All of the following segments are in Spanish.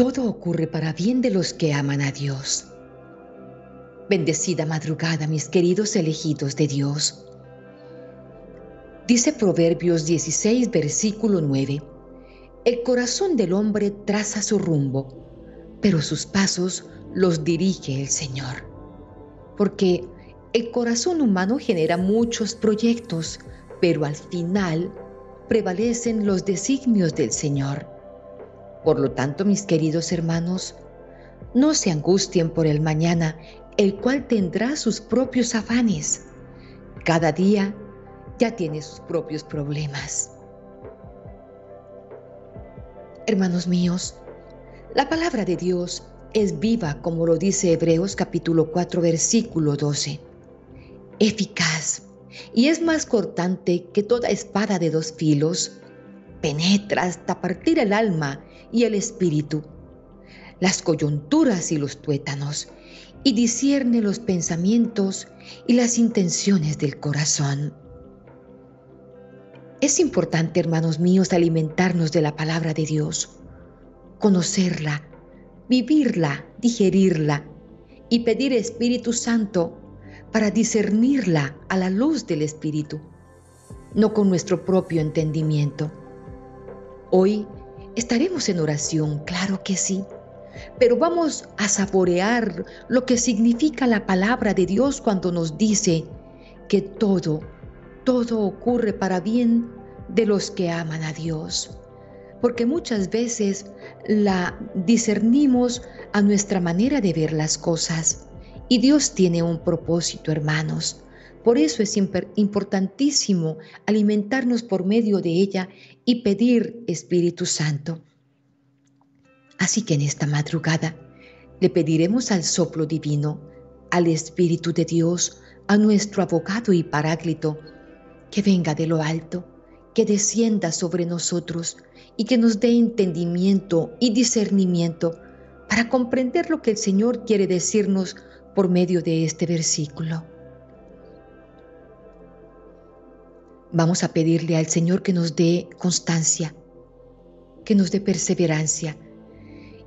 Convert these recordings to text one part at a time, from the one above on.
todo ocurre para bien de los que aman a Dios. Bendecida madrugada, mis queridos elegidos de Dios. Dice Proverbios 16, versículo 9, El corazón del hombre traza su rumbo, pero sus pasos los dirige el Señor. Porque el corazón humano genera muchos proyectos, pero al final prevalecen los designios del Señor. Por lo tanto, mis queridos hermanos, no se angustien por el mañana, el cual tendrá sus propios afanes. Cada día ya tiene sus propios problemas. Hermanos míos, la palabra de Dios es viva, como lo dice Hebreos capítulo 4, versículo 12. Eficaz y es más cortante que toda espada de dos filos. Penetra hasta partir el alma y el espíritu, las coyunturas y los tuétanos, y discierne los pensamientos y las intenciones del corazón. Es importante, hermanos míos, alimentarnos de la palabra de Dios, conocerla, vivirla, digerirla y pedir Espíritu Santo para discernirla a la luz del Espíritu, no con nuestro propio entendimiento. Hoy estaremos en oración, claro que sí, pero vamos a saborear lo que significa la palabra de Dios cuando nos dice que todo, todo ocurre para bien de los que aman a Dios. Porque muchas veces la discernimos a nuestra manera de ver las cosas. Y Dios tiene un propósito, hermanos. Por eso es importantísimo alimentarnos por medio de ella y pedir Espíritu Santo. Así que en esta madrugada le pediremos al soplo divino, al Espíritu de Dios, a nuestro abogado y paráclito, que venga de lo alto, que descienda sobre nosotros y que nos dé entendimiento y discernimiento para comprender lo que el Señor quiere decirnos por medio de este versículo. Vamos a pedirle al Señor que nos dé constancia, que nos dé perseverancia.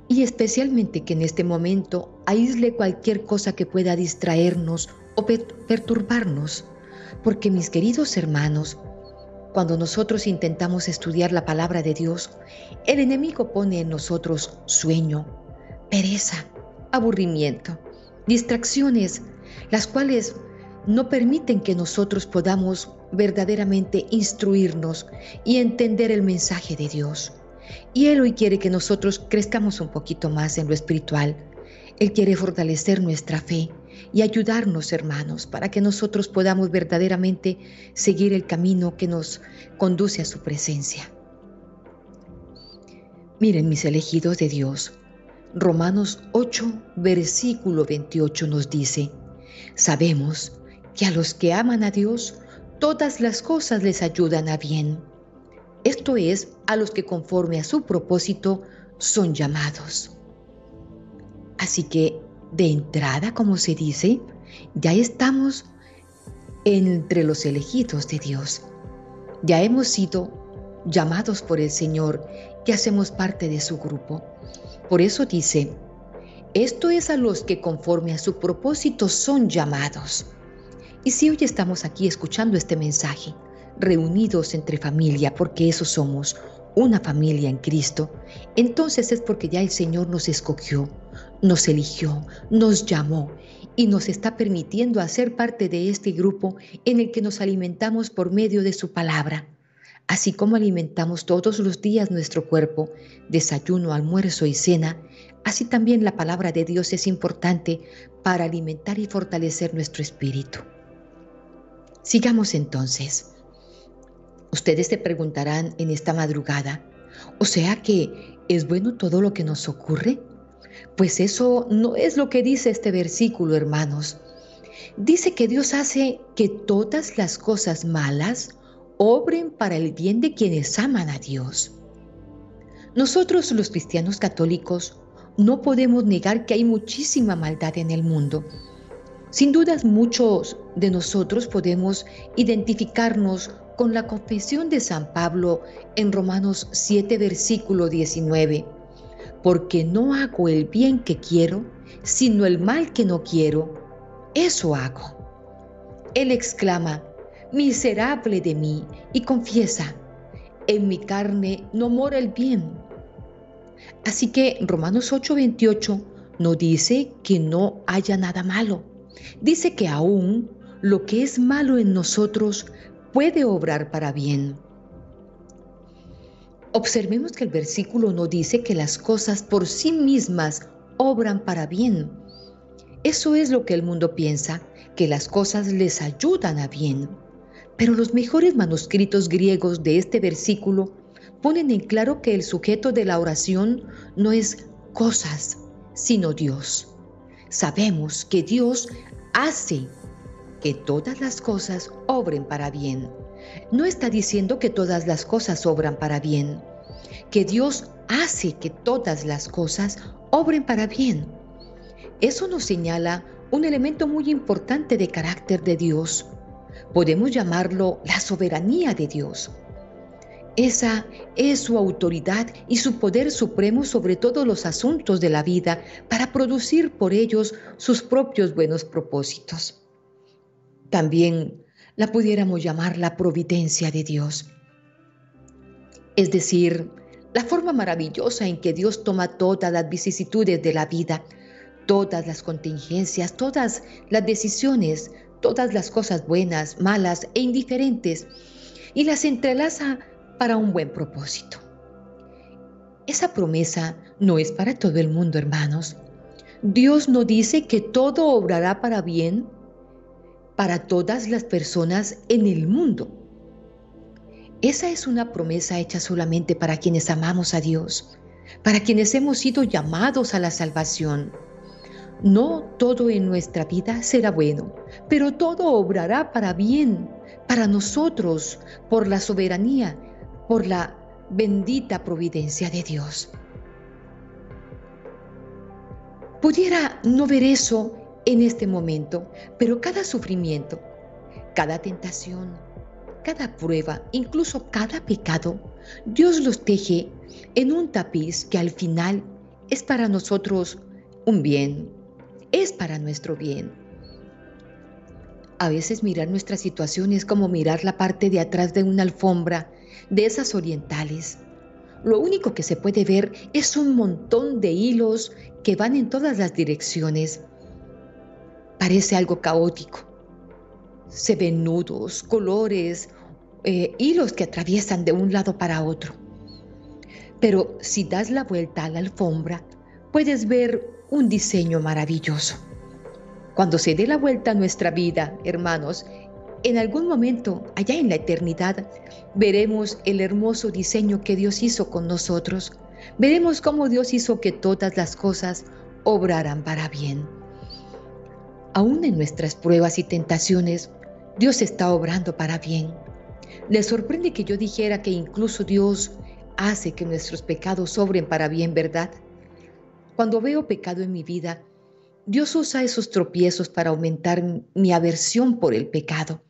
Y especialmente que en este momento aísle cualquier cosa que pueda distraernos o perturbarnos, porque mis queridos hermanos, cuando nosotros intentamos estudiar la palabra de Dios, el enemigo pone en nosotros sueño, pereza, aburrimiento, distracciones, las cuales no permiten que nosotros podamos verdaderamente instruirnos y entender el mensaje de Dios. Y Él hoy quiere que nosotros crezcamos un poquito más en lo espiritual. Él quiere fortalecer nuestra fe y ayudarnos, hermanos, para que nosotros podamos verdaderamente seguir el camino que nos conduce a su presencia. Miren, mis elegidos de Dios, Romanos 8, versículo 28 nos dice, sabemos que a los que aman a Dios, todas las cosas les ayudan a bien. Esto es, a los que conforme a su propósito son llamados. Así que, de entrada, como se dice, ya estamos entre los elegidos de Dios. Ya hemos sido llamados por el Señor y hacemos parte de su grupo. Por eso dice, esto es a los que conforme a su propósito son llamados. Y si hoy estamos aquí escuchando este mensaje, reunidos entre familia, porque eso somos, una familia en Cristo, entonces es porque ya el Señor nos escogió, nos eligió, nos llamó y nos está permitiendo hacer parte de este grupo en el que nos alimentamos por medio de su palabra. Así como alimentamos todos los días nuestro cuerpo, desayuno, almuerzo y cena, así también la palabra de Dios es importante para alimentar y fortalecer nuestro espíritu. Sigamos entonces. Ustedes se preguntarán en esta madrugada, ¿o sea que es bueno todo lo que nos ocurre? Pues eso no es lo que dice este versículo, hermanos. Dice que Dios hace que todas las cosas malas obren para el bien de quienes aman a Dios. Nosotros los cristianos católicos no podemos negar que hay muchísima maldad en el mundo sin dudas muchos de nosotros podemos identificarnos con la confesión de San Pablo en Romanos 7, versículo 19, porque no hago el bien que quiero, sino el mal que no quiero. Eso hago. Él exclama, miserable de mí, y confiesa, en mi carne no mora el bien. Así que Romanos 8:28 no dice que no haya nada malo. Dice que aún lo que es malo en nosotros puede obrar para bien. Observemos que el versículo no dice que las cosas por sí mismas obran para bien. Eso es lo que el mundo piensa, que las cosas les ayudan a bien. Pero los mejores manuscritos griegos de este versículo ponen en claro que el sujeto de la oración no es cosas, sino Dios. Sabemos que Dios hace que todas las cosas obren para bien. No está diciendo que todas las cosas obran para bien, que Dios hace que todas las cosas obren para bien. Eso nos señala un elemento muy importante de carácter de Dios. Podemos llamarlo la soberanía de Dios. Esa es su autoridad y su poder supremo sobre todos los asuntos de la vida para producir por ellos sus propios buenos propósitos. También la pudiéramos llamar la providencia de Dios. Es decir, la forma maravillosa en que Dios toma todas las vicisitudes de la vida, todas las contingencias, todas las decisiones, todas las cosas buenas, malas e indiferentes, y las entrelaza para un buen propósito. Esa promesa no es para todo el mundo, hermanos. Dios no dice que todo obrará para bien para todas las personas en el mundo. Esa es una promesa hecha solamente para quienes amamos a Dios, para quienes hemos sido llamados a la salvación. No todo en nuestra vida será bueno, pero todo obrará para bien, para nosotros, por la soberanía, por la bendita providencia de Dios. Pudiera no ver eso en este momento, pero cada sufrimiento, cada tentación, cada prueba, incluso cada pecado, Dios los teje en un tapiz que al final es para nosotros un bien, es para nuestro bien. A veces mirar nuestra situación es como mirar la parte de atrás de una alfombra de esas orientales. Lo único que se puede ver es un montón de hilos que van en todas las direcciones. Parece algo caótico, se ven nudos, colores, eh, hilos que atraviesan de un lado para otro. Pero si das la vuelta a la alfombra, puedes ver un diseño maravilloso. Cuando se dé la vuelta a nuestra vida, hermanos, en algún momento, allá en la eternidad, veremos el hermoso diseño que Dios hizo con nosotros. Veremos cómo Dios hizo que todas las cosas obraran para bien. Aún en nuestras pruebas y tentaciones, Dios está obrando para bien. Le sorprende que yo dijera que incluso Dios hace que nuestros pecados sobren para bien, ¿verdad? Cuando veo pecado en mi vida, Dios usa esos tropiezos para aumentar mi aversión por el pecado.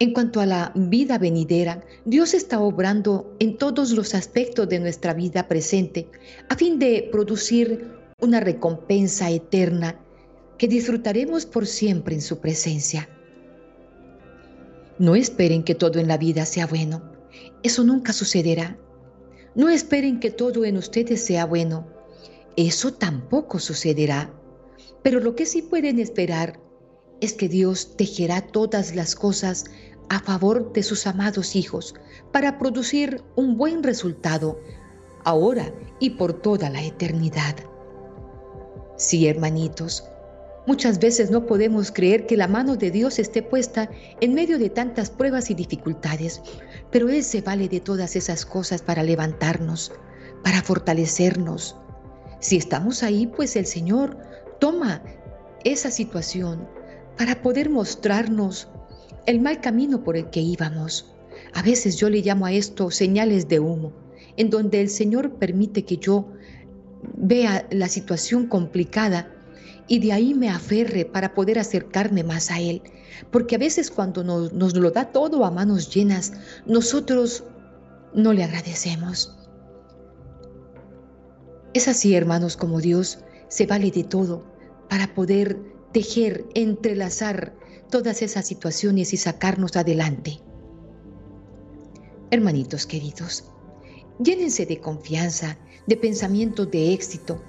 En cuanto a la vida venidera, Dios está obrando en todos los aspectos de nuestra vida presente a fin de producir una recompensa eterna que disfrutaremos por siempre en su presencia. No esperen que todo en la vida sea bueno. Eso nunca sucederá. No esperen que todo en ustedes sea bueno. Eso tampoco sucederá. Pero lo que sí pueden esperar es que Dios tejerá todas las cosas a favor de sus amados hijos para producir un buen resultado ahora y por toda la eternidad. Sí, hermanitos, Muchas veces no podemos creer que la mano de Dios esté puesta en medio de tantas pruebas y dificultades, pero Él se vale de todas esas cosas para levantarnos, para fortalecernos. Si estamos ahí, pues el Señor toma esa situación para poder mostrarnos el mal camino por el que íbamos. A veces yo le llamo a esto señales de humo, en donde el Señor permite que yo vea la situación complicada y de ahí me aferre para poder acercarme más a Él. Porque a veces cuando nos, nos, lo da todo a manos llenas, nosotros no le agradecemos. Es así, hermanos, como Dios se vale de todo para poder tejer, entrelazar todas esas situaciones y sacarnos adelante. Hermanitos queridos, llénense de confianza, de pensamientos de éxito,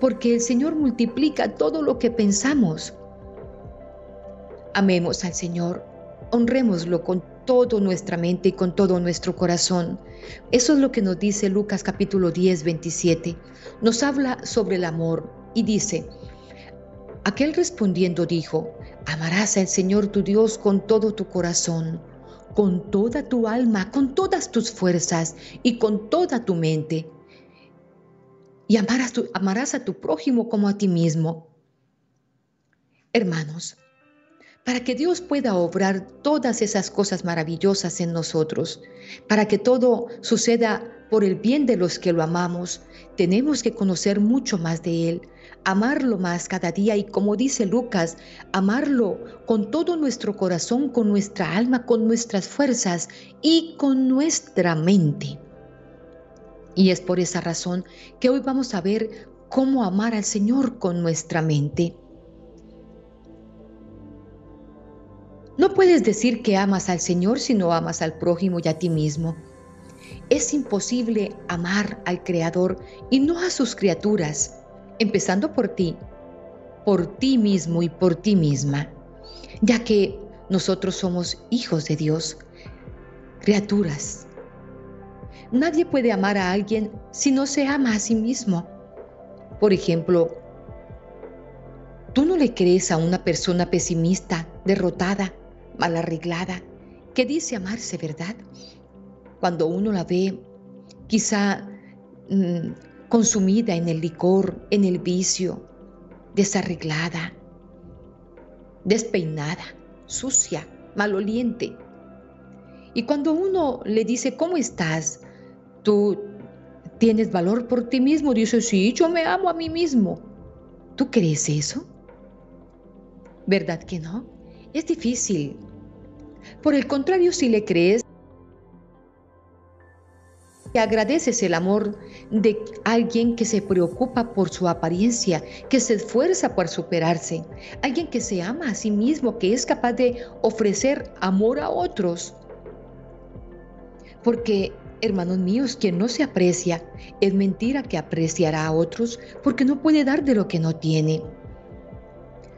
porque el Señor multiplica todo lo que pensamos. Amemos al Señor, honrémoslo con toda nuestra mente y con todo nuestro corazón. Eso es lo que nos dice Lucas capítulo 10, 27. Nos habla sobre el amor y dice, aquel respondiendo dijo, amarás al Señor tu Dios con todo tu corazón, con toda tu alma, con todas tus fuerzas y con toda tu mente. Y amarás, amarás a tu prójimo como a ti mismo. Hermanos, para que Dios pueda obrar todas esas cosas maravillosas en nosotros, para que todo suceda por el bien de los que lo amamos, tenemos que conocer mucho más de Él, amarlo más cada día y como dice Lucas, amarlo con todo nuestro corazón, con nuestra alma, con nuestras fuerzas y con nuestra mente. Y es por esa razón que hoy vamos a ver cómo amar al Señor con nuestra mente. No puedes decir que amas al Señor si no amas al prójimo y a ti mismo. Es imposible amar al Creador y no a sus criaturas, empezando por ti, por ti mismo y por ti misma, ya que nosotros somos hijos de Dios, criaturas. Nadie puede amar a alguien si no se ama a sí mismo. Por ejemplo, tú no le crees a una persona pesimista, derrotada, mal arreglada, que dice amarse, ¿verdad? Cuando uno la ve quizá mm, consumida en el licor, en el vicio, desarreglada, despeinada, sucia, maloliente. Y cuando uno le dice, ¿cómo estás? ¿Tú tienes valor por ti mismo? Dice, sí, yo me amo a mí mismo. ¿Tú crees eso? ¿Verdad que no? Es difícil por el contrario, si le crees, y agradeces el amor de alguien que se preocupa por su apariencia, que se esfuerza por superarse, alguien que se ama a sí mismo, que es capaz de ofrecer amor a otros. Porque, hermanos míos, quien no se aprecia, es mentira que apreciará a otros porque no puede dar de lo que no tiene.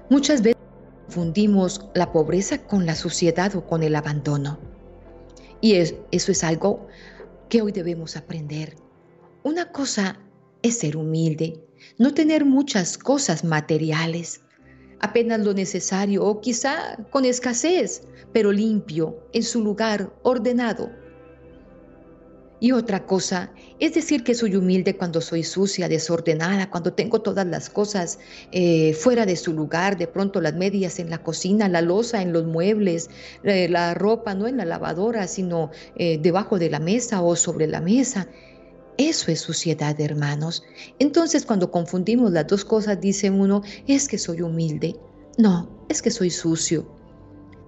Muchas veces confundimos la pobreza con la suciedad o con el abandono. Y eso es algo que hoy debemos aprender. Una cosa es ser humilde, no tener muchas cosas materiales, apenas lo necesario o quizá con escasez, pero limpio, en su lugar, ordenado. Y otra cosa, es decir que soy humilde cuando soy sucia, desordenada, cuando tengo todas las cosas eh, fuera de su lugar, de pronto las medias en la cocina, la losa en los muebles, la ropa no en la lavadora, sino eh, debajo de la mesa o sobre la mesa. Eso es suciedad, hermanos. Entonces cuando confundimos las dos cosas, dice uno, es que soy humilde. No, es que soy sucio,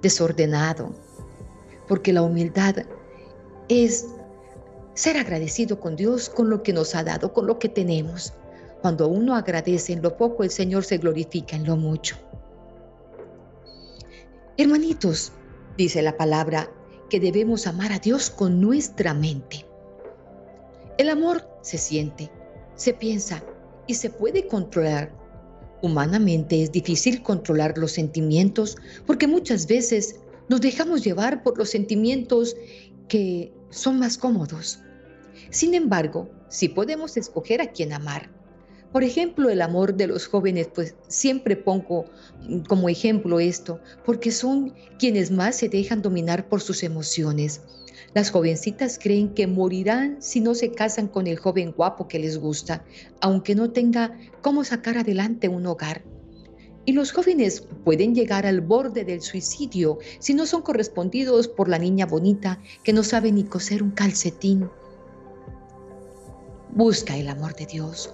desordenado, porque la humildad es ser agradecido con Dios, con lo que nos ha dado, con lo que tenemos. Cuando uno agradece en lo poco, el Señor se glorifica en lo mucho. Hermanitos, dice la palabra, que debemos amar a Dios con nuestra mente. El amor se siente, se piensa y se puede controlar. Humanamente es difícil controlar los sentimientos porque muchas veces nos dejamos llevar por los sentimientos que son más cómodos. Sin embargo, si podemos escoger a quién amar. Por ejemplo, el amor de los jóvenes, pues siempre pongo como ejemplo esto, porque son quienes más se dejan dominar por sus emociones. Las jovencitas creen que morirán si no se casan con el joven guapo que les gusta, aunque no tenga cómo sacar adelante un hogar. Y los jóvenes pueden llegar al borde del suicidio si no son correspondidos por la niña bonita que no sabe ni coser un calcetín. Busca el amor de Dios,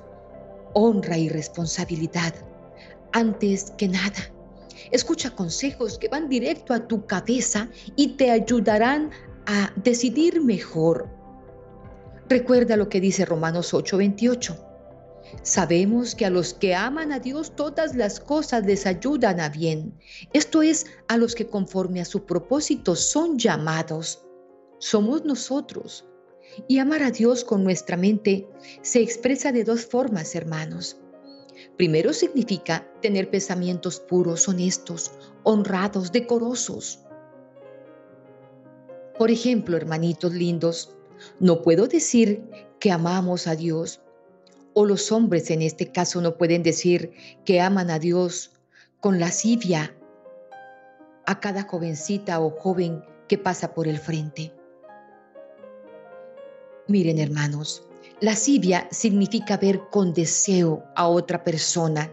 honra y responsabilidad antes que nada. Escucha consejos que van directo a tu cabeza y te ayudarán a decidir mejor. Recuerda lo que dice Romanos 8:28. Sabemos que a los que aman a Dios todas las cosas les ayudan a bien. Esto es, a los que conforme a su propósito son llamados. Somos nosotros. Y amar a Dios con nuestra mente se expresa de dos formas, hermanos. Primero significa tener pensamientos puros, honestos, honrados, decorosos. Por ejemplo, hermanitos lindos, no puedo decir que amamos a Dios o los hombres en este caso no pueden decir que aman a Dios con lascivia a cada jovencita o joven que pasa por el frente. Miren hermanos, lascivia significa ver con deseo a otra persona.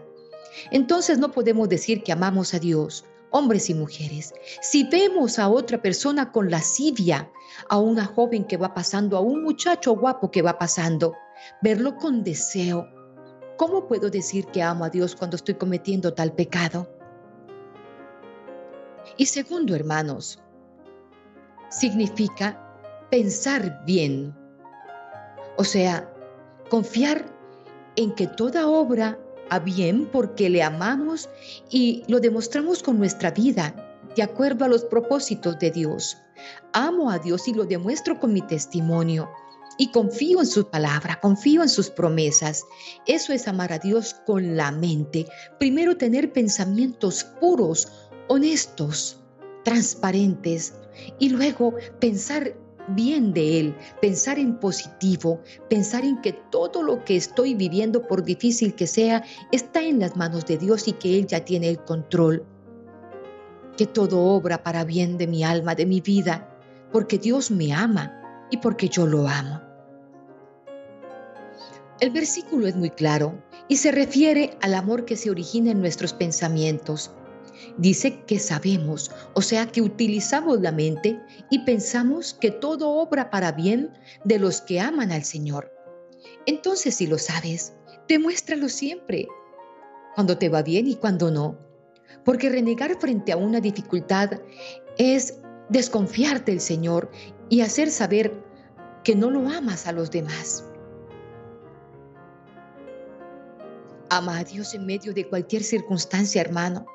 Entonces no podemos decir que amamos a Dios, hombres y mujeres. Si vemos a otra persona con lascivia, a una joven que va pasando, a un muchacho guapo que va pasando, verlo con deseo. ¿Cómo puedo decir que amo a Dios cuando estoy cometiendo tal pecado? Y segundo, hermanos, significa pensar bien. O sea, confiar en que toda obra a bien porque le amamos y lo demostramos con nuestra vida, de acuerdo a los propósitos de Dios. Amo a Dios y lo demuestro con mi testimonio y confío en su palabra, confío en sus promesas. Eso es amar a Dios con la mente. Primero tener pensamientos puros, honestos, transparentes y luego pensar bien de Él, pensar en positivo, pensar en que todo lo que estoy viviendo, por difícil que sea, está en las manos de Dios y que Él ya tiene el control. Que todo obra para bien de mi alma, de mi vida, porque Dios me ama y porque yo lo amo. El versículo es muy claro y se refiere al amor que se origina en nuestros pensamientos. Dice que sabemos, o sea que utilizamos la mente y pensamos que todo obra para bien de los que aman al Señor. Entonces, si lo sabes, demuéstralo siempre, cuando te va bien y cuando no. Porque renegar frente a una dificultad es desconfiar del Señor y hacer saber que no lo amas a los demás. Ama a Dios en medio de cualquier circunstancia, hermano.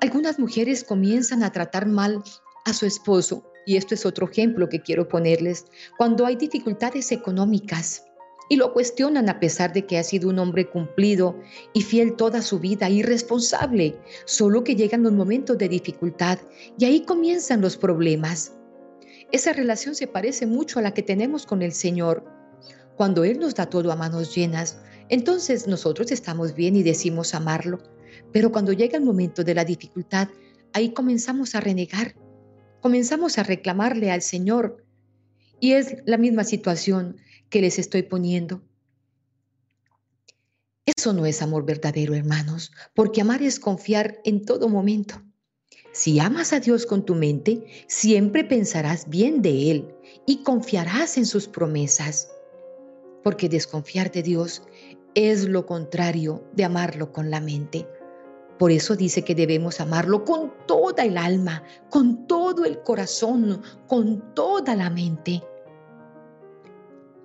Algunas mujeres comienzan a tratar mal a su esposo, y esto es otro ejemplo que quiero ponerles, cuando hay dificultades económicas y lo cuestionan a pesar de que ha sido un hombre cumplido y fiel toda su vida y responsable, solo que llegan los momentos de dificultad y ahí comienzan los problemas. Esa relación se parece mucho a la que tenemos con el Señor. Cuando Él nos da todo a manos llenas, entonces nosotros estamos bien y decimos amarlo, pero cuando llega el momento de la dificultad, ahí comenzamos a renegar, comenzamos a reclamarle al Señor. Y es la misma situación que les estoy poniendo. Eso no es amor verdadero, hermanos, porque amar es confiar en todo momento. Si amas a Dios con tu mente, siempre pensarás bien de Él y confiarás en sus promesas. Porque desconfiar de Dios es lo contrario de amarlo con la mente. Por eso dice que debemos amarlo con toda el alma, con todo el corazón, con toda la mente.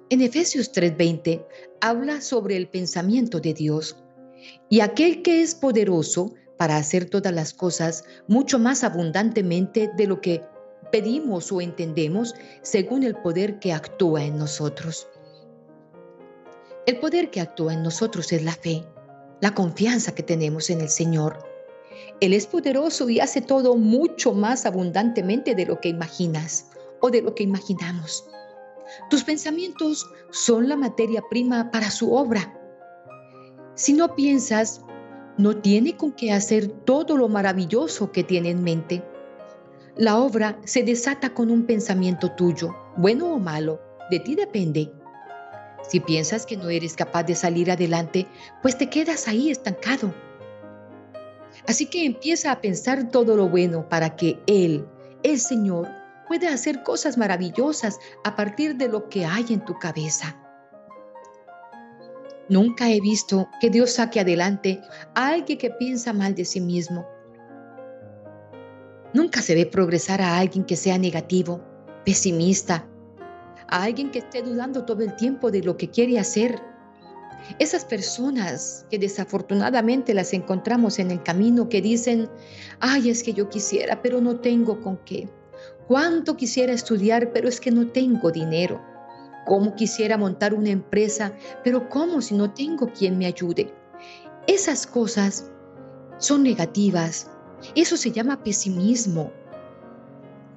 En Efesios 3:20 habla sobre el pensamiento de Dios y aquel que es poderoso para hacer todas las cosas mucho más abundantemente de lo que pedimos o entendemos según el poder que actúa en nosotros. El poder que actúa en nosotros es la fe, la confianza que tenemos en el Señor. Él es poderoso y hace todo mucho más abundantemente de lo que imaginas o de lo que imaginamos. Tus pensamientos son la materia prima para su obra. Si no piensas, no tiene con qué hacer todo lo maravilloso que tiene en mente. La obra se desata con un pensamiento tuyo, bueno o malo, de ti depende. Si piensas que no eres capaz de salir adelante, pues te quedas ahí estancado. Así que empieza a pensar todo lo bueno para que Él, el Señor, pueda hacer cosas maravillosas a partir de lo que hay en tu cabeza. Nunca he visto que Dios saque adelante a alguien que piensa mal de sí mismo. Nunca se ve progresar a alguien que sea negativo, pesimista, a alguien que esté dudando todo el tiempo de lo que quiere hacer. Esas personas que desafortunadamente las encontramos en el camino que dicen, ay, es que yo quisiera, pero no tengo con qué. Cuánto quisiera estudiar, pero es que no tengo dinero. Cómo quisiera montar una empresa, pero ¿cómo si no tengo quien me ayude? Esas cosas son negativas. Eso se llama pesimismo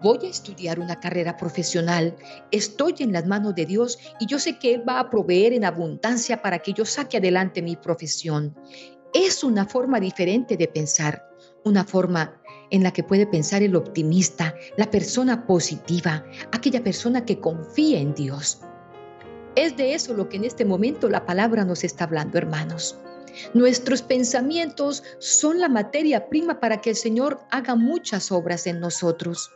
voy a estudiar una carrera profesional, estoy en las manos de Dios y yo sé que Él va a proveer en abundancia para que yo saque adelante mi profesión. Es una forma diferente de pensar, una forma en la que puede pensar el optimista, la persona positiva, aquella persona que confía en Dios. Es de eso lo que en este momento la palabra nos está hablando, hermanos. Nuestros pensamientos son la materia prima para que el Señor haga muchas obras en nosotros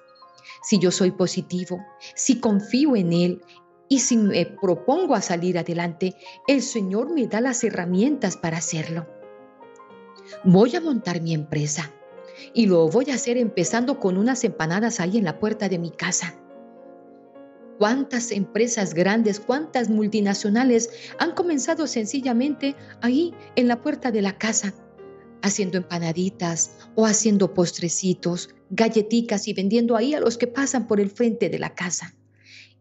si yo soy positivo, si confío en Él y si me propongo a salir adelante, el Señor me da las herramientas para hacerlo. Voy a montar mi empresa y lo voy a hacer empezando con unas empanadas ahí en la puerta de mi casa. ¿Cuántas empresas grandes, cuántas multinacionales han comenzado sencillamente ahí en la puerta de la casa? Haciendo empanaditas o haciendo postrecitos, galletitas y vendiendo ahí a los que pasan por el frente de la casa.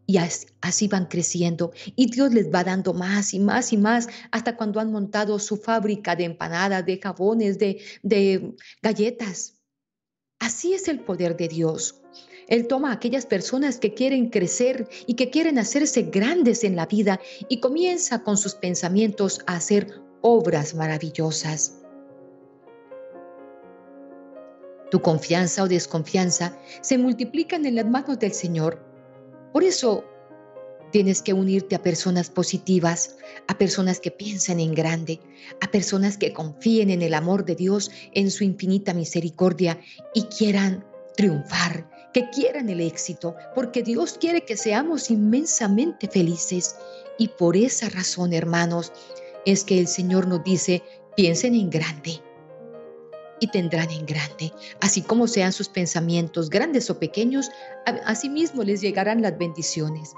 Y así, van creciendo y Dios les va dando más y más y más hasta cuando han montado su fábrica de empanadas, de jabones, de, de galletas. Así es el poder de Dios. Él toma a aquellas personas que quieren crecer y que quieren hacerse grandes en la vida y comienza con sus pensamientos a hacer obras maravillosas. Tu confianza o desconfianza se multiplican en las manos del Señor. Por eso tienes que unirte a personas positivas, a personas que piensan en grande, a personas que confíen en el amor de Dios, en su infinita misericordia y quieran triunfar, que quieran el éxito, porque Dios quiere que seamos inmensamente felices. Y por esa razón, hermanos, es que el Señor nos dice, piensen en grande y tendrán en grande. Así como sean sus pensamientos, grandes o pequeños, asimismo les llegarán las bendiciones.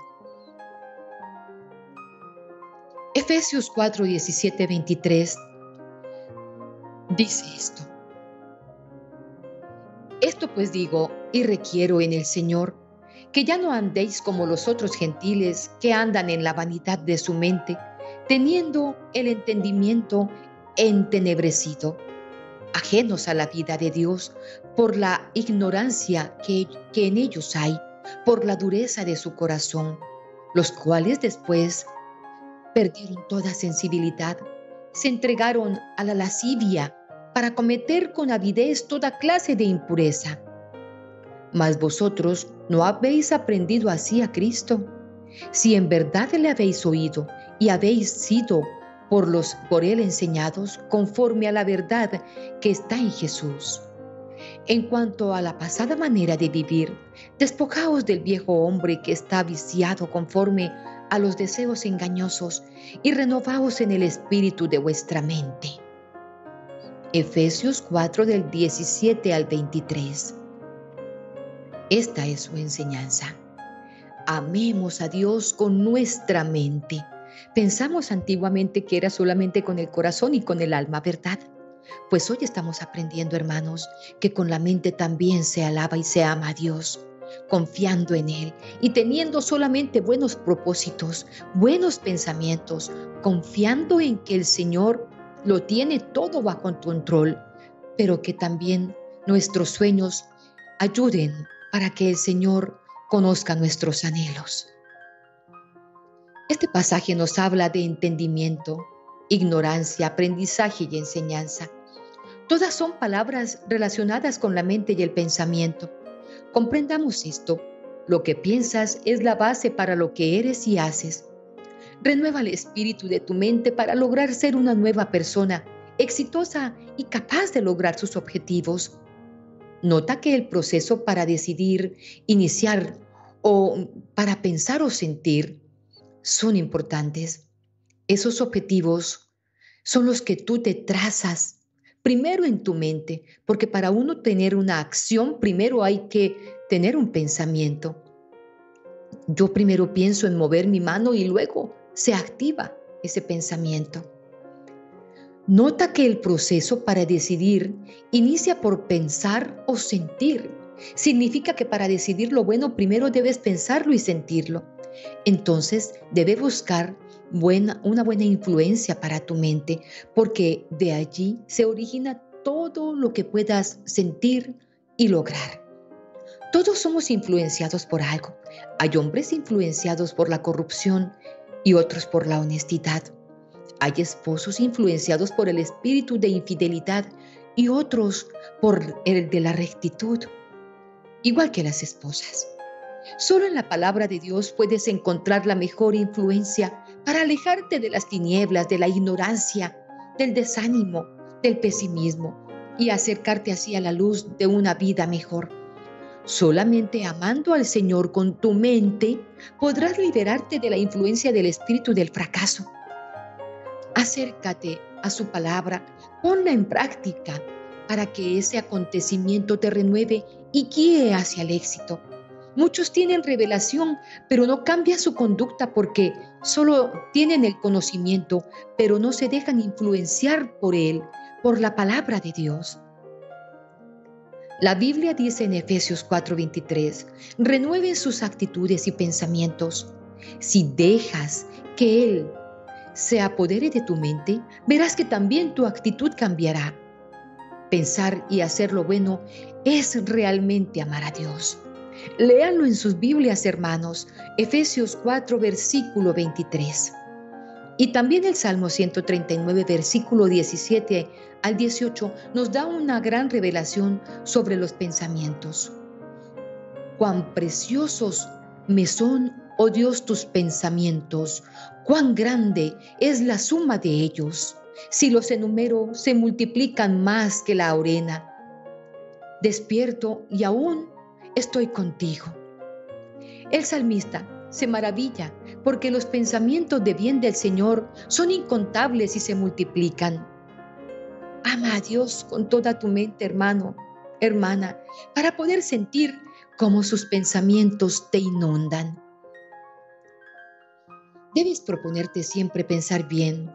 Efesios 4, 17, 23 dice esto. Esto pues digo y requiero en el Señor, que ya no andéis como los otros gentiles que andan en la vanidad de su mente, teniendo el entendimiento entenebrecido ajenos a la vida de Dios por la ignorancia que, que en ellos hay, por la dureza de su corazón, los cuales después perdieron toda sensibilidad, se entregaron a la lascivia para cometer con avidez toda clase de impureza. Mas vosotros no habéis aprendido así a Cristo. Si en verdad le habéis oído y habéis sido por los por él enseñados conforme a la verdad que está en Jesús. En cuanto a la pasada manera de vivir, despojaos del viejo hombre que está viciado conforme a los deseos engañosos y renovaos en el espíritu de vuestra mente. Efesios 4 del 17 al 23. Esta es su enseñanza. Amemos a Dios con nuestra mente Pensamos antiguamente que era solamente con el corazón y con el alma, ¿verdad? Pues hoy estamos aprendiendo, hermanos, que con la mente también se alaba y se ama a Dios, confiando en Él y teniendo solamente buenos propósitos, buenos pensamientos, confiando en que el Señor lo tiene todo bajo control, pero que también nuestros sueños ayuden para que el Señor conozca nuestros anhelos. Este pasaje nos habla de entendimiento, ignorancia, aprendizaje y enseñanza. Todas son palabras relacionadas con la mente y el pensamiento. Comprendamos esto. Lo que piensas es la base para lo que eres y haces. Renueva el espíritu de tu mente para lograr ser una nueva persona, exitosa y capaz de lograr sus objetivos. Nota que el proceso para decidir, iniciar o para pensar o sentir son importantes. Esos objetivos son los que tú te trazas primero en tu mente, porque para uno tener una acción, primero hay que tener un pensamiento. Yo primero pienso en mover mi mano y luego se activa ese pensamiento. Nota que el proceso para decidir inicia por pensar o sentir. Significa que para decidir lo bueno primero debes pensarlo y sentirlo. Entonces debe buscar buena, una buena influencia para tu mente, porque de allí se origina todo lo que puedas sentir y lograr. Todos somos influenciados por algo. Hay hombres influenciados por la corrupción y otros por la honestidad. Hay esposos influenciados por el espíritu de infidelidad y otros por el de la rectitud, igual que las esposas. Solo en la palabra de Dios puedes encontrar la mejor influencia para alejarte de las tinieblas, de la ignorancia, del desánimo, del pesimismo y acercarte así a la luz de una vida mejor. Solamente amando al Señor con tu mente podrás liberarte de la influencia del espíritu del fracaso Acércate a su palabra, ponla en práctica para que ese acontecimiento te renueve y guíe hacia el éxito. Muchos tienen revelación, pero no cambia su conducta porque solo tienen el conocimiento, pero no se dejan influenciar por él, por la palabra de Dios. La Biblia dice en Efesios 4:23, renueven sus actitudes y pensamientos. Si dejas que Él se apodere de tu mente, verás que también tu actitud cambiará. Pensar y hacer lo bueno es realmente amar a Dios. Léanlo en sus Biblias, hermanos, Efesios 4, versículo 23. Y también el Salmo 139, versículo 17 al 18, nos da una gran revelación sobre los pensamientos. Cuán preciosos me son Oh Dios, tus pensamientos, cuán grande es la suma de ellos. Si los enumero, se multiplican más que la arena. Despierto y aún estoy contigo. El salmista se maravilla porque los pensamientos de bien del Señor son incontables y se multiplican. Ama a Dios con toda tu mente, hermano, hermana, para poder sentir cómo sus pensamientos te inundan. Debes proponerte siempre pensar bien,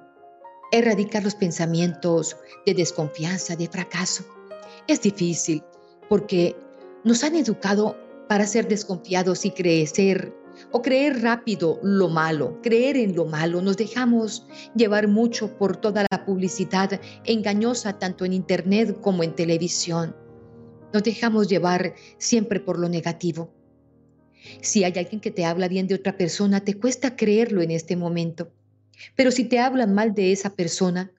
erradicar los pensamientos de desconfianza, de fracaso. Es difícil porque nos han educado para ser desconfiados y crecer o creer rápido lo malo, creer en lo malo. Nos dejamos llevar mucho por toda la publicidad engañosa tanto en internet como en televisión. Nos dejamos llevar siempre por lo negativo. Si hay alguien que te habla bien de otra persona, te cuesta creerlo en este momento. Pero si te hablan mal de esa persona,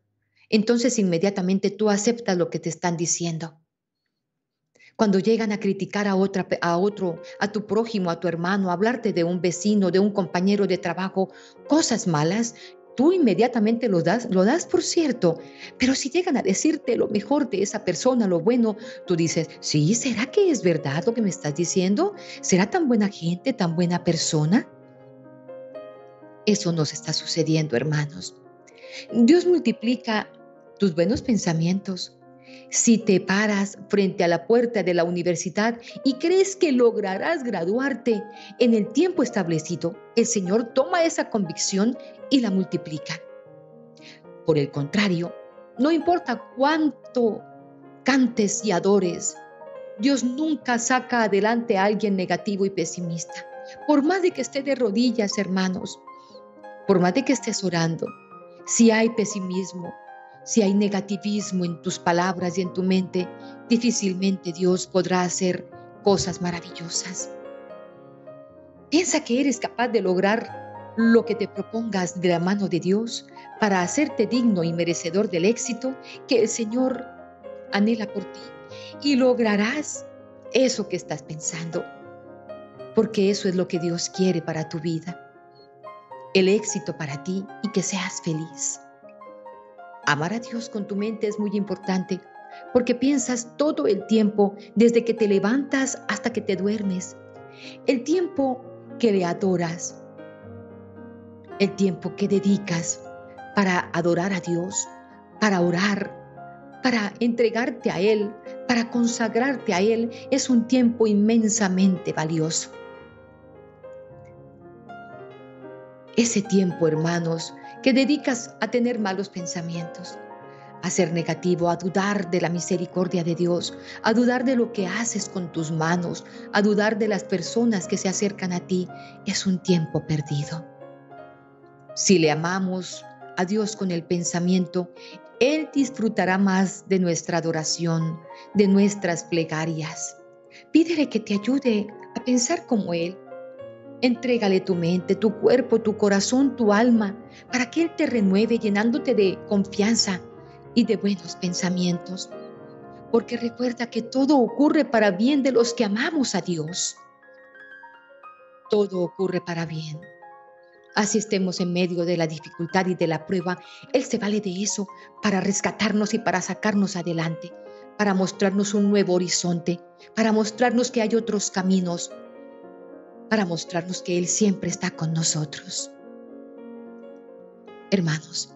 entonces inmediatamente tú aceptas lo que te están diciendo. Cuando llegan a criticar a, otra, a otro, a tu prójimo, a tu hermano, a hablarte de un vecino, de un compañero de trabajo, cosas malas, tú inmediatamente lo das, lo das por cierto. Pero si llegan a decirte lo mejor de esa persona, lo bueno, tú dices, sí, ¿será que es verdad lo que me estás diciendo? ¿Será tan buena gente, tan buena persona? Eso nos está sucediendo, hermanos. Dios multiplica tus buenos pensamientos, si te paras frente a la puerta de la universidad y crees que lograrás graduarte en el tiempo establecido, el Señor toma esa convicción y la multiplica. Por el contrario, no importa cuánto cantes y adores, Dios nunca saca adelante a alguien negativo y pesimista. Por más de que esté de rodillas, hermanos, por más de que estés orando, si hay pesimismo, si hay negativismo en tus palabras y en tu mente, difícilmente Dios podrá hacer cosas maravillosas. Piensa que eres capaz de lograr lo que te propongas de la mano de Dios para hacerte digno y merecedor del éxito que el Señor anhela por ti y lograrás eso que estás pensando, porque eso es lo que Dios quiere para tu vida, el éxito para ti y que seas feliz. Amar a Dios con tu mente es muy importante porque piensas todo el tiempo desde que te levantas hasta que te duermes. El tiempo que le adoras, el tiempo que dedicas para adorar a Dios, para orar, para entregarte a Él, para consagrarte a Él, es un tiempo inmensamente valioso. Ese tiempo, hermanos, que dedicas a tener malos pensamientos, a ser negativo, a dudar de la misericordia de Dios, a dudar de lo que haces con tus manos, a dudar de las personas que se acercan a ti, es un tiempo perdido. Si le amamos a Dios con el pensamiento, Él disfrutará más de nuestra adoración, de nuestras plegarias. Pídele que te ayude a pensar como Él. Entrégale tu mente, tu cuerpo, tu corazón, tu alma, para que Él te renueve llenándote de confianza y de buenos pensamientos. Porque recuerda que todo ocurre para bien de los que amamos a Dios. Todo ocurre para bien. Así estemos en medio de la dificultad y de la prueba, Él se vale de eso para rescatarnos y para sacarnos adelante, para mostrarnos un nuevo horizonte, para mostrarnos que hay otros caminos, para mostrarnos que Él siempre está con nosotros. Hermanos,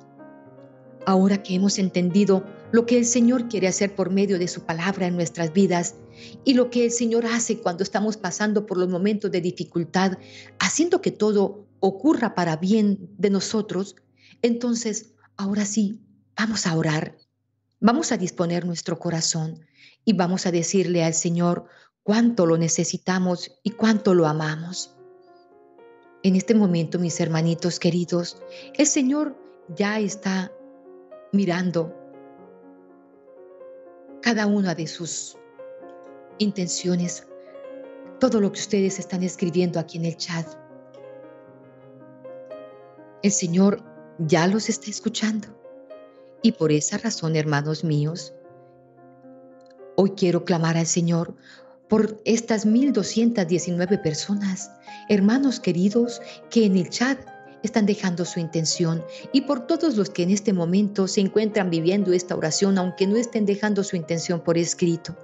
ahora que hemos entendido lo que el Señor quiere hacer por medio de su palabra en nuestras vidas y lo que el Señor hace cuando estamos pasando por los momentos de dificultad, haciendo que todo ocurra para bien de nosotros, entonces ahora sí, vamos a orar, vamos a disponer nuestro corazón y vamos a decirle al Señor cuánto lo necesitamos y cuánto lo amamos. En este momento, mis hermanitos queridos, el Señor ya está mirando cada una de sus intenciones, todo lo que ustedes están escribiendo aquí en el chat. El Señor ya los está escuchando. Y por esa razón, hermanos míos, hoy quiero clamar al Señor por estas 1219 personas, hermanos queridos, que en el chat están dejando su intención y por todos los que en este momento se encuentran viviendo esta oración, aunque no estén dejando su intención por escrito.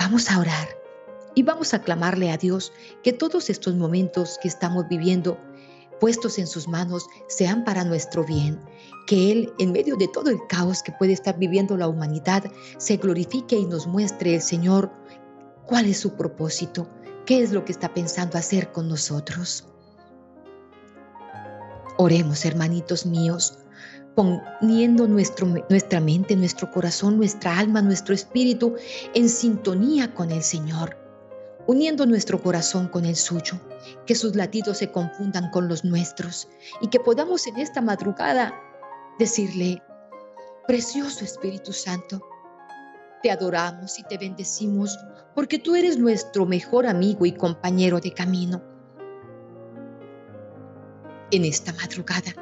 Vamos a orar y vamos a clamarle a Dios que todos estos momentos que estamos viviendo, puestos en sus manos, sean para nuestro bien, que Él, en medio de todo el caos que puede estar viviendo la humanidad, se glorifique y nos muestre el Señor cuál es su propósito, qué es lo que está pensando hacer con nosotros. Oremos, hermanitos míos, poniendo nuestro, nuestra mente, nuestro corazón, nuestra alma, nuestro espíritu en sintonía con el Señor, uniendo nuestro corazón con el suyo, que sus latidos se confundan con los nuestros y que podamos en esta madrugada decirle, precioso Espíritu Santo, te adoramos y te bendecimos porque tú eres nuestro mejor amigo y compañero de camino en esta madrugada.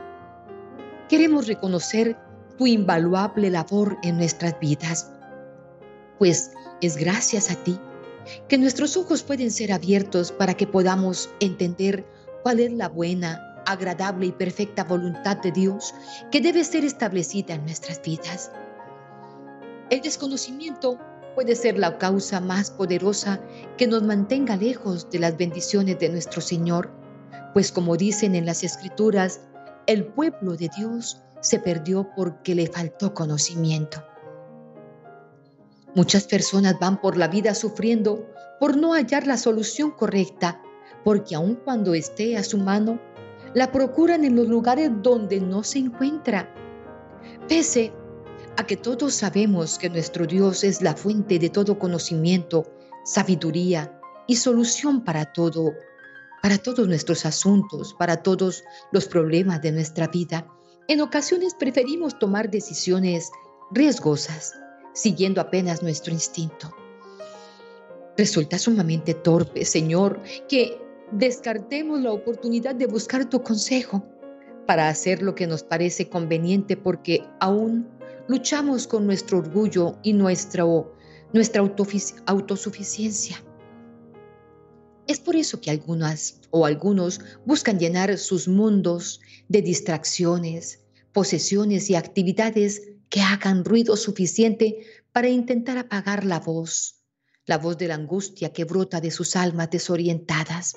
Queremos reconocer tu invaluable labor en nuestras vidas, pues es gracias a ti que nuestros ojos pueden ser abiertos para que podamos entender cuál es la buena, agradable y perfecta voluntad de Dios que debe ser establecida en nuestras vidas. El desconocimiento puede ser la causa más poderosa que nos mantenga lejos de las bendiciones de nuestro Señor pues como dicen en las escrituras, el pueblo de Dios se perdió porque le faltó conocimiento. Muchas personas van por la vida sufriendo por no hallar la solución correcta, porque aun cuando esté a su mano, la procuran en los lugares donde no se encuentra. Pese a que todos sabemos que nuestro Dios es la fuente de todo conocimiento, sabiduría y solución para todo, para todos nuestros asuntos, para todos los problemas de nuestra vida. En ocasiones preferimos tomar decisiones riesgosas, siguiendo apenas nuestro instinto. Resulta sumamente torpe, Señor, que descartemos la oportunidad de buscar tu consejo para hacer lo que nos parece conveniente porque aún luchamos con nuestro orgullo y nuestra, nuestra autosuficiencia. Es por eso que algunas o algunos buscan llenar sus mundos de distracciones, posesiones y actividades que hagan ruido suficiente para intentar apagar la voz, la voz de la angustia que brota de sus almas desorientadas.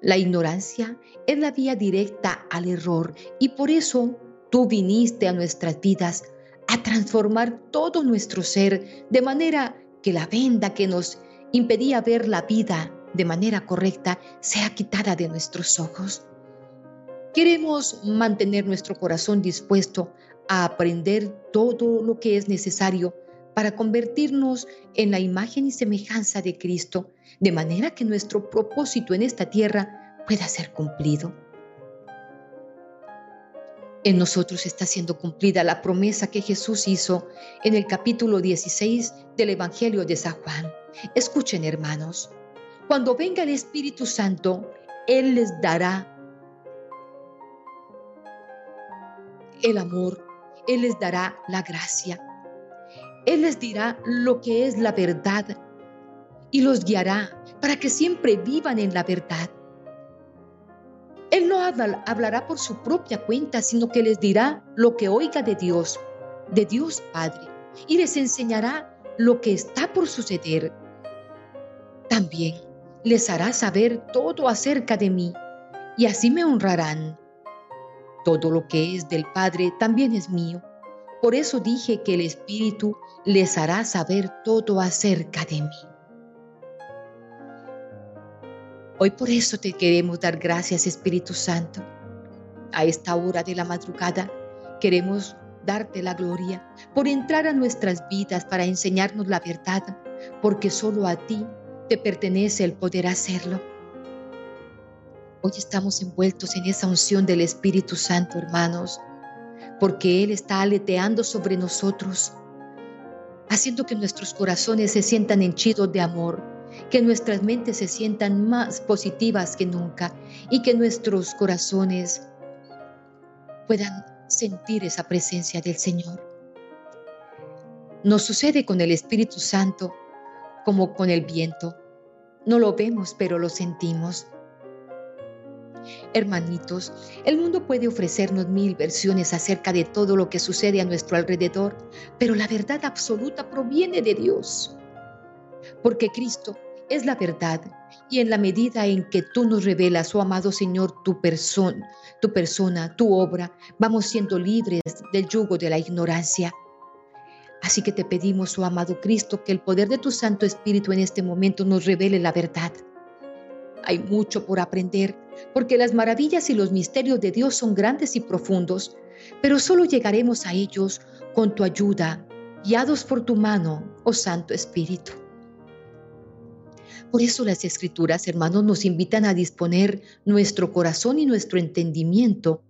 La ignorancia es la vía directa al error y por eso tú viniste a nuestras vidas a transformar todo nuestro ser de manera que la venda que nos impedía ver la vida de manera correcta sea quitada de nuestros ojos. Queremos mantener nuestro corazón dispuesto a aprender todo lo que es necesario para convertirnos en la imagen y semejanza de Cristo, de manera que nuestro propósito en esta tierra pueda ser cumplido. En nosotros está siendo cumplida la promesa que Jesús hizo en el capítulo 16 del Evangelio de San Juan. Escuchen, hermanos, cuando venga el Espíritu Santo, Él les dará el amor, Él les dará la gracia, Él les dirá lo que es la verdad y los guiará para que siempre vivan en la verdad. Él no hablará por su propia cuenta, sino que les dirá lo que oiga de Dios, de Dios Padre, y les enseñará lo que está por suceder. También les hará saber todo acerca de mí, y así me honrarán. Todo lo que es del Padre también es mío. Por eso dije que el Espíritu les hará saber todo acerca de mí. Hoy por eso te queremos dar gracias, Espíritu Santo. A esta hora de la madrugada queremos darte la gloria por entrar a nuestras vidas para enseñarnos la verdad, porque solo a ti te pertenece el poder hacerlo. Hoy estamos envueltos en esa unción del Espíritu Santo, hermanos, porque Él está aleteando sobre nosotros, haciendo que nuestros corazones se sientan henchidos de amor que nuestras mentes se sientan más positivas que nunca y que nuestros corazones puedan sentir esa presencia del Señor. Nos sucede con el Espíritu Santo como con el viento. No lo vemos, pero lo sentimos. Hermanitos, el mundo puede ofrecernos mil versiones acerca de todo lo que sucede a nuestro alrededor, pero la verdad absoluta proviene de Dios. Porque Cristo es la verdad. Y en la medida en que tú nos revelas, oh amado Señor, tu persona, tu persona, tu obra, vamos siendo libres del yugo de la ignorancia. Así que te pedimos, oh amado Cristo, que el poder de tu Santo Espíritu en este momento nos revele la verdad. Hay mucho por aprender, porque las maravillas y los misterios de Dios son grandes y profundos, pero solo llegaremos a ellos con tu ayuda, guiados por tu mano, oh Santo Espíritu. Por eso las escrituras, hermanos, nos invitan a disponer nuestro corazón y nuestro entendimiento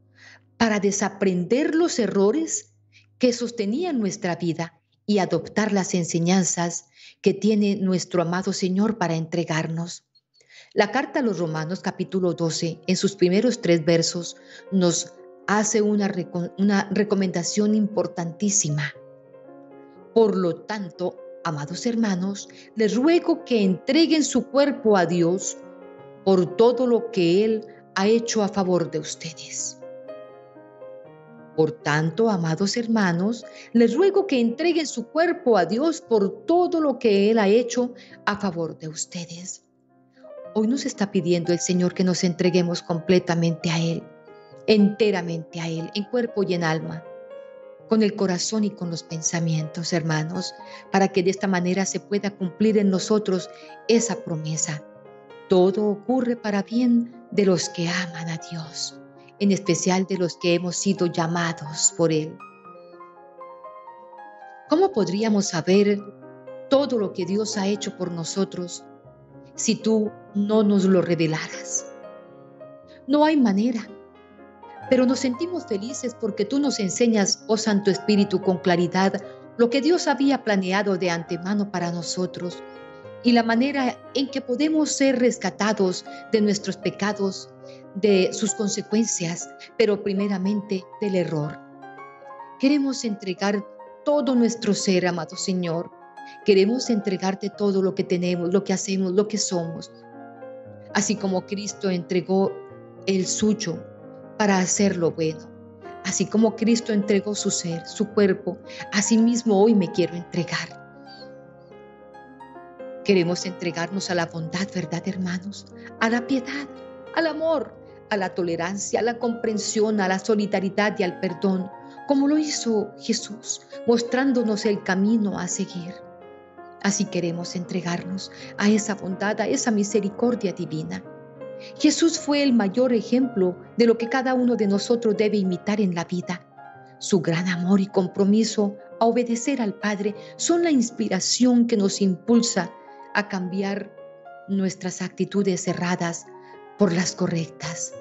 para desaprender los errores que sostenían nuestra vida y adoptar las enseñanzas que tiene nuestro amado Señor para entregarnos. La carta a los Romanos capítulo 12, en sus primeros tres versos, nos hace una, una recomendación importantísima. Por lo tanto, Amados hermanos, les ruego que entreguen su cuerpo a Dios por todo lo que Él ha hecho a favor de ustedes. Por tanto, amados hermanos, les ruego que entreguen su cuerpo a Dios por todo lo que Él ha hecho a favor de ustedes. Hoy nos está pidiendo el Señor que nos entreguemos completamente a Él, enteramente a Él, en cuerpo y en alma con el corazón y con los pensamientos, hermanos, para que de esta manera se pueda cumplir en nosotros esa promesa. Todo ocurre para bien de los que aman a Dios, en especial de los que hemos sido llamados por Él. ¿Cómo podríamos saber todo lo que Dios ha hecho por nosotros si tú no nos lo revelaras? No hay manera pero nos sentimos felices porque tú nos enseñas, oh Santo Espíritu, con claridad lo que Dios había planeado de antemano para nosotros y la manera en que podemos ser rescatados de nuestros pecados, de sus consecuencias, pero primeramente del error. Queremos entregar todo nuestro ser, amado Señor. Queremos entregarte todo lo que tenemos, lo que hacemos, lo que somos. Así como Cristo entregó el suyo para hacer lo bueno. Así como Cristo entregó su ser, su cuerpo, así mismo hoy me quiero entregar. Queremos entregarnos a la bondad, ¿verdad, hermanos? A la piedad, al amor, a la tolerancia, a la comprensión, a la solidaridad y al perdón, como lo hizo Jesús, mostrándonos el camino a seguir. Así queremos entregarnos a esa bondad, a esa misericordia divina. Jesús fue el mayor ejemplo de lo que cada uno de nosotros debe imitar en la vida. Su gran amor y compromiso a obedecer al Padre son la inspiración que nos impulsa a cambiar nuestras actitudes erradas por las correctas.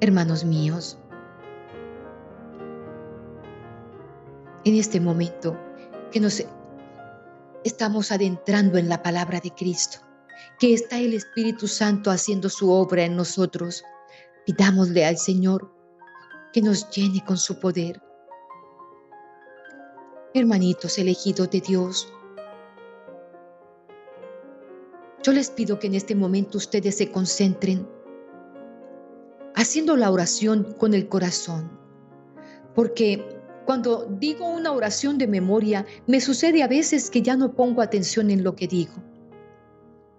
Hermanos míos, en este momento que nos estamos adentrando en la palabra de Cristo, que está el Espíritu Santo haciendo su obra en nosotros, pidámosle al Señor que nos llene con su poder. Hermanitos elegidos de Dios, yo les pido que en este momento ustedes se concentren haciendo la oración con el corazón, porque cuando digo una oración de memoria, me sucede a veces que ya no pongo atención en lo que digo.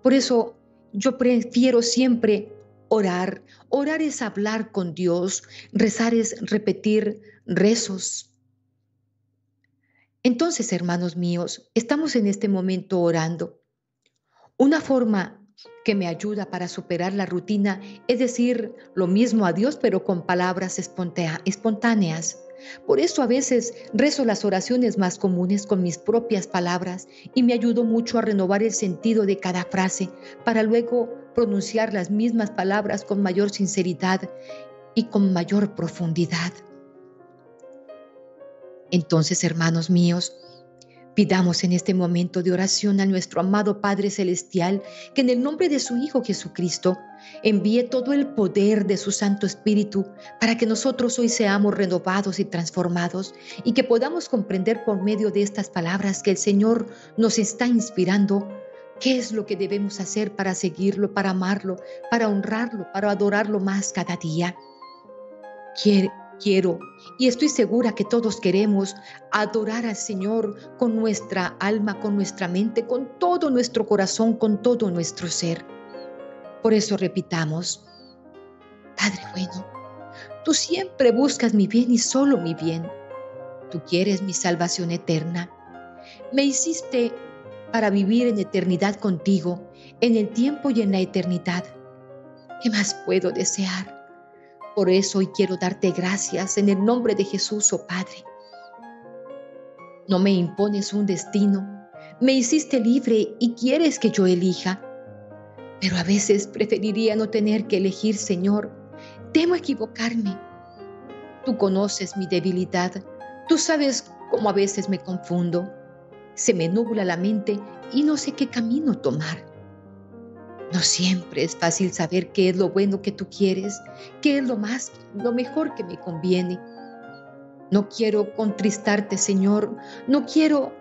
Por eso yo prefiero siempre orar. Orar es hablar con Dios, rezar es repetir rezos. Entonces, hermanos míos, estamos en este momento orando. Una forma que me ayuda para superar la rutina es decir lo mismo a Dios, pero con palabras espontáneas. Por eso a veces rezo las oraciones más comunes con mis propias palabras y me ayudo mucho a renovar el sentido de cada frase para luego pronunciar las mismas palabras con mayor sinceridad y con mayor profundidad. Entonces, hermanos míos, Pidamos en este momento de oración a nuestro amado Padre Celestial que en el nombre de su Hijo Jesucristo envíe todo el poder de su Santo Espíritu para que nosotros hoy seamos renovados y transformados y que podamos comprender por medio de estas palabras que el Señor nos está inspirando qué es lo que debemos hacer para seguirlo, para amarlo, para honrarlo, para adorarlo más cada día. Quiere, Quiero y estoy segura que todos queremos adorar al Señor con nuestra alma, con nuestra mente, con todo nuestro corazón, con todo nuestro ser. Por eso repitamos, Padre bueno, tú siempre buscas mi bien y solo mi bien. Tú quieres mi salvación eterna. Me hiciste para vivir en eternidad contigo, en el tiempo y en la eternidad. ¿Qué más puedo desear? Por eso hoy quiero darte gracias en el nombre de Jesús, oh Padre. No me impones un destino, me hiciste libre y quieres que yo elija. Pero a veces preferiría no tener que elegir, Señor. Temo equivocarme. Tú conoces mi debilidad. Tú sabes cómo a veces me confundo. Se me nubla la mente y no sé qué camino tomar. No siempre es fácil saber qué es lo bueno que tú quieres, qué es lo más, lo mejor que me conviene. No quiero contristarte, Señor. No quiero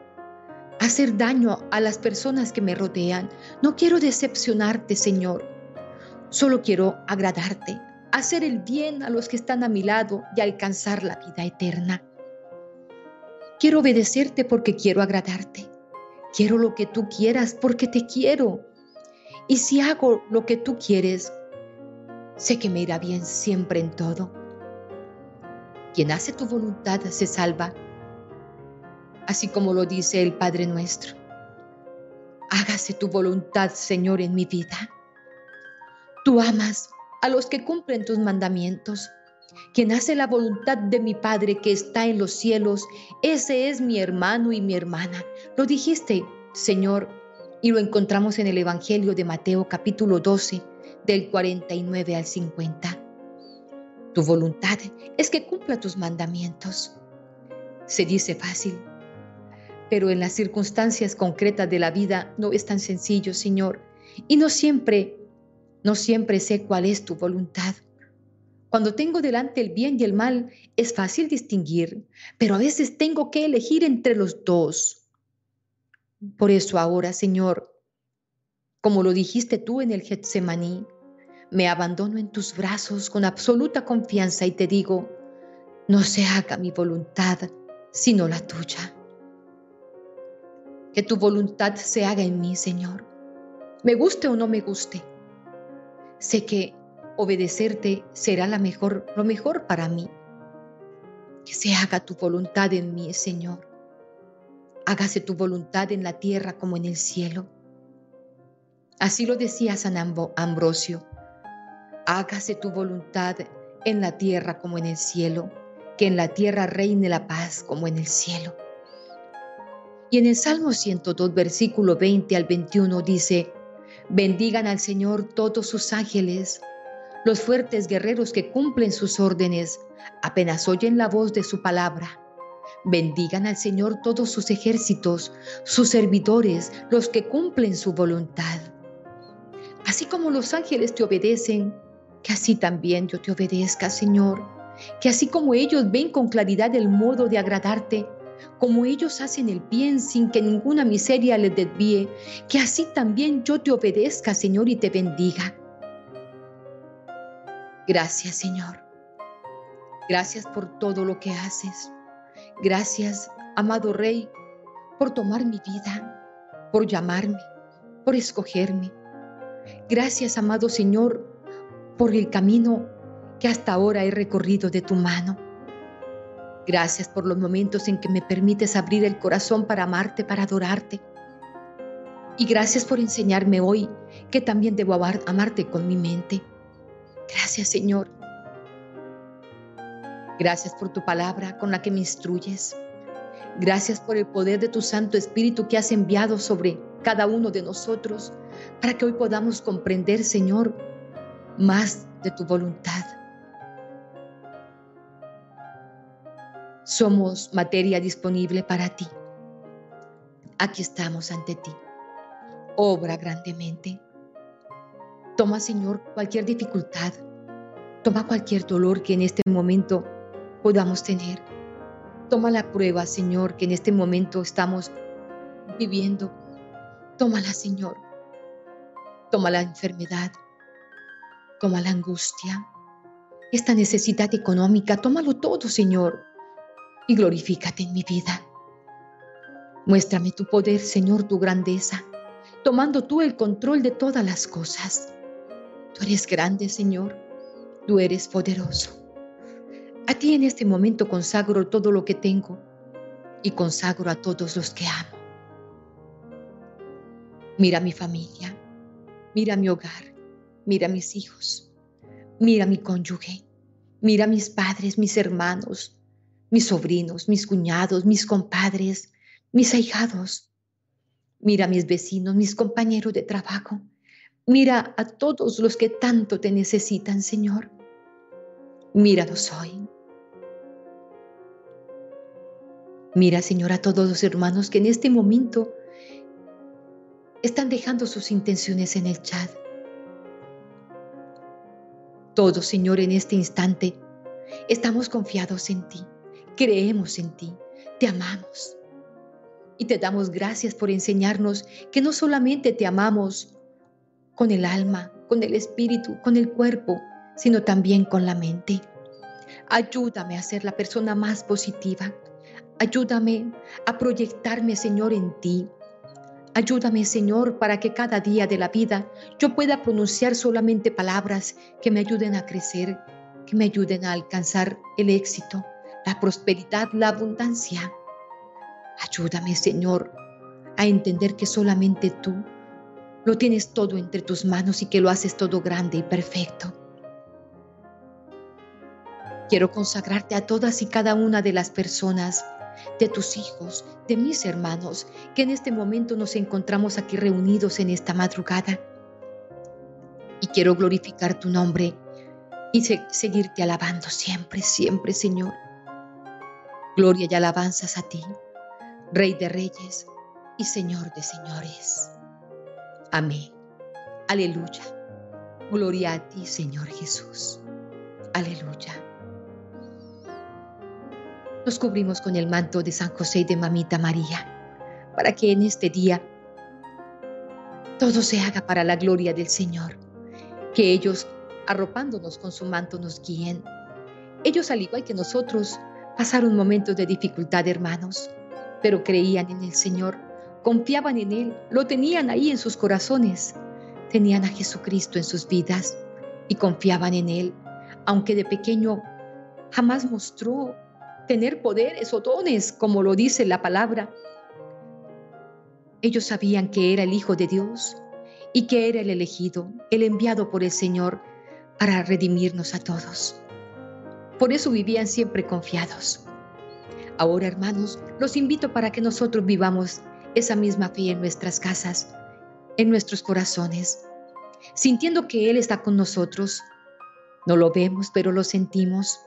hacer daño a las personas que me rodean. No quiero decepcionarte, Señor. Solo quiero agradarte, hacer el bien a los que están a mi lado y alcanzar la vida eterna. Quiero obedecerte porque quiero agradarte. Quiero lo que tú quieras porque te quiero. Y si hago lo que tú quieres, sé que me irá bien siempre en todo. Quien hace tu voluntad se salva, así como lo dice el Padre nuestro. Hágase tu voluntad, Señor, en mi vida. Tú amas a los que cumplen tus mandamientos. Quien hace la voluntad de mi Padre que está en los cielos, ese es mi hermano y mi hermana. Lo dijiste, Señor, y lo encontramos en el Evangelio de Mateo capítulo 12, del 49 al 50. Tu voluntad es que cumpla tus mandamientos. Se dice fácil, pero en las circunstancias concretas de la vida no es tan sencillo, Señor, y no siempre, no siempre sé cuál es tu voluntad. Cuando tengo delante el bien y el mal, es fácil distinguir, pero a veces tengo que elegir entre los dos. Por eso ahora, Señor, como lo dijiste tú en el Getsemaní, me abandono en tus brazos con absoluta confianza y te digo, no se haga mi voluntad, sino la tuya. Que tu voluntad se haga en mí, Señor. Me guste o no me guste. Sé que obedecerte será mejor, lo mejor para mí. Que se haga tu voluntad en mí, Señor hágase tu voluntad en la tierra como en el cielo. Así lo decía San Ambrosio, hágase tu voluntad en la tierra como en el cielo, que en la tierra reine la paz como en el cielo. Y en el Salmo 102, versículo 20 al 21 dice, bendigan al Señor todos sus ángeles, los fuertes guerreros que cumplen sus órdenes, apenas oyen la voz de su palabra. Bendigan al Señor todos sus ejércitos, sus servidores, los que cumplen su voluntad. Así como los ángeles te obedecen, que así también yo te obedezca, Señor. Que así como ellos ven con claridad el modo de agradarte, como ellos hacen el bien sin que ninguna miseria les desvíe, que así también yo te obedezca, Señor, y te bendiga. Gracias, Señor. Gracias por todo lo que haces. Gracias, amado Rey, por tomar mi vida, por llamarme, por escogerme. Gracias, amado Señor, por el camino que hasta ahora he recorrido de tu mano. Gracias por los momentos en que me permites abrir el corazón para amarte, para adorarte. Y gracias por enseñarme hoy que también debo amarte con mi mente. Gracias Señor. Gracias por tu palabra con la que me instruyes. Gracias por el poder de tu Santo Espíritu que has enviado sobre cada uno de nosotros para que hoy podamos comprender, Señor, más de tu voluntad. Somos materia disponible para ti. Aquí estamos ante ti. Obra grandemente. Toma, Señor, cualquier dificultad. Toma cualquier dolor que en este momento podamos tener. Toma la prueba, Señor, que en este momento estamos viviendo. Tómala, Señor. Toma la enfermedad. Toma la angustia. Esta necesidad económica. Tómalo todo, Señor. Y glorifícate en mi vida. Muéstrame tu poder, Señor, tu grandeza, tomando tú el control de todas las cosas. Tú eres grande, Señor. Tú eres poderoso. A ti en este momento consagro todo lo que tengo y consagro a todos los que amo. Mira mi familia, mira mi hogar, mira mis hijos, mira mi cónyuge, mira mis padres, mis hermanos, mis sobrinos, mis cuñados, mis compadres, mis ahijados. Mira mis vecinos, mis compañeros de trabajo. Mira a todos los que tanto te necesitan, Señor. Míralos hoy. Mira, Señor, a todos los hermanos que en este momento están dejando sus intenciones en el chat. Todos, Señor, en este instante estamos confiados en ti, creemos en ti, te amamos. Y te damos gracias por enseñarnos que no solamente te amamos con el alma, con el espíritu, con el cuerpo, sino también con la mente. Ayúdame a ser la persona más positiva. Ayúdame a proyectarme, Señor, en ti. Ayúdame, Señor, para que cada día de la vida yo pueda pronunciar solamente palabras que me ayuden a crecer, que me ayuden a alcanzar el éxito, la prosperidad, la abundancia. Ayúdame, Señor, a entender que solamente tú lo tienes todo entre tus manos y que lo haces todo grande y perfecto. Quiero consagrarte a todas y cada una de las personas, de tus hijos, de mis hermanos, que en este momento nos encontramos aquí reunidos en esta madrugada. Y quiero glorificar tu nombre y seguirte alabando siempre, siempre, Señor. Gloria y alabanzas a ti, Rey de Reyes y Señor de Señores. Amén. Aleluya. Gloria a ti, Señor Jesús. Aleluya. Nos cubrimos con el manto de San José y de Mamita María, para que en este día todo se haga para la gloria del Señor. Que ellos, arropándonos con su manto, nos guíen. Ellos, al igual que nosotros, pasaron momentos de dificultad, hermanos, pero creían en el Señor confiaban en Él, lo tenían ahí en sus corazones, tenían a Jesucristo en sus vidas y confiaban en Él, aunque de pequeño jamás mostró tener poderes o dones, como lo dice la palabra. Ellos sabían que era el Hijo de Dios y que era el elegido, el enviado por el Señor para redimirnos a todos. Por eso vivían siempre confiados. Ahora, hermanos, los invito para que nosotros vivamos esa misma fe en nuestras casas, en nuestros corazones, sintiendo que Él está con nosotros. No lo vemos, pero lo sentimos.